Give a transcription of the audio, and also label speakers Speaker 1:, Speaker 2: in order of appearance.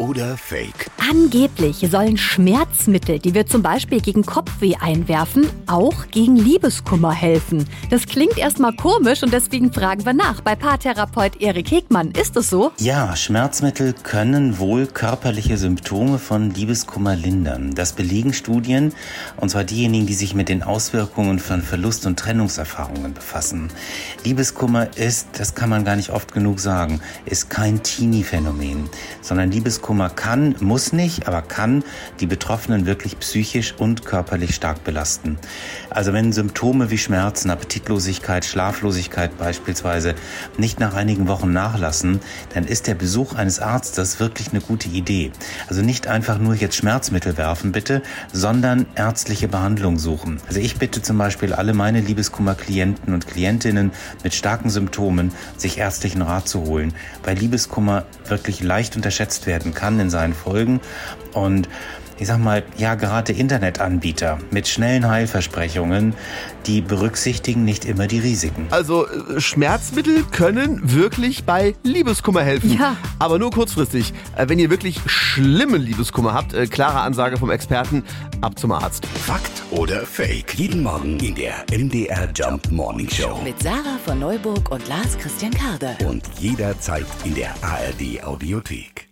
Speaker 1: oder Fake?
Speaker 2: Angeblich sollen Schmerzmittel, die wir zum Beispiel gegen Kopfweh einwerfen, auch gegen Liebeskummer helfen. Das klingt erstmal komisch und deswegen fragen wir nach bei Paartherapeut Erik Hegmann. Ist es so?
Speaker 3: Ja, Schmerzmittel können wohl körperliche Symptome von Liebeskummer lindern. Das belegen Studien, und zwar diejenigen, die sich mit den Auswirkungen von Verlust- und Trennungserfahrungen befassen. Liebeskummer ist, das kann man gar nicht oft genug sagen, ist kein Teenie-Phänomen, sondern Liebeskummer Liebeskummer kann, muss nicht, aber kann die Betroffenen wirklich psychisch und körperlich stark belasten. Also wenn Symptome wie Schmerzen, Appetitlosigkeit, Schlaflosigkeit beispielsweise nicht nach einigen Wochen nachlassen, dann ist der Besuch eines Arztes wirklich eine gute Idee. Also nicht einfach nur jetzt Schmerzmittel werfen, bitte, sondern ärztliche Behandlung suchen. Also ich bitte zum Beispiel alle meine Liebeskummer-Klienten und Klientinnen mit starken Symptomen, sich ärztlichen Rat zu holen, weil Liebeskummer wirklich leicht unterschätzt werden kann kann in seinen Folgen. Und ich sag mal, ja, gerade Internetanbieter mit schnellen Heilversprechungen, die berücksichtigen nicht immer die Risiken.
Speaker 4: Also äh, Schmerzmittel können wirklich bei Liebeskummer helfen.
Speaker 2: Ja.
Speaker 4: Aber nur kurzfristig. Äh, Wenn ihr wirklich schlimmen Liebeskummer habt, äh, klare Ansage vom Experten, ab zum Arzt.
Speaker 1: Fakt oder Fake? Jeden Morgen in der MDR Jump Morning Show.
Speaker 5: Mit Sarah von Neuburg und Lars Christian Karde.
Speaker 1: Und jederzeit in der ARD Audiothek.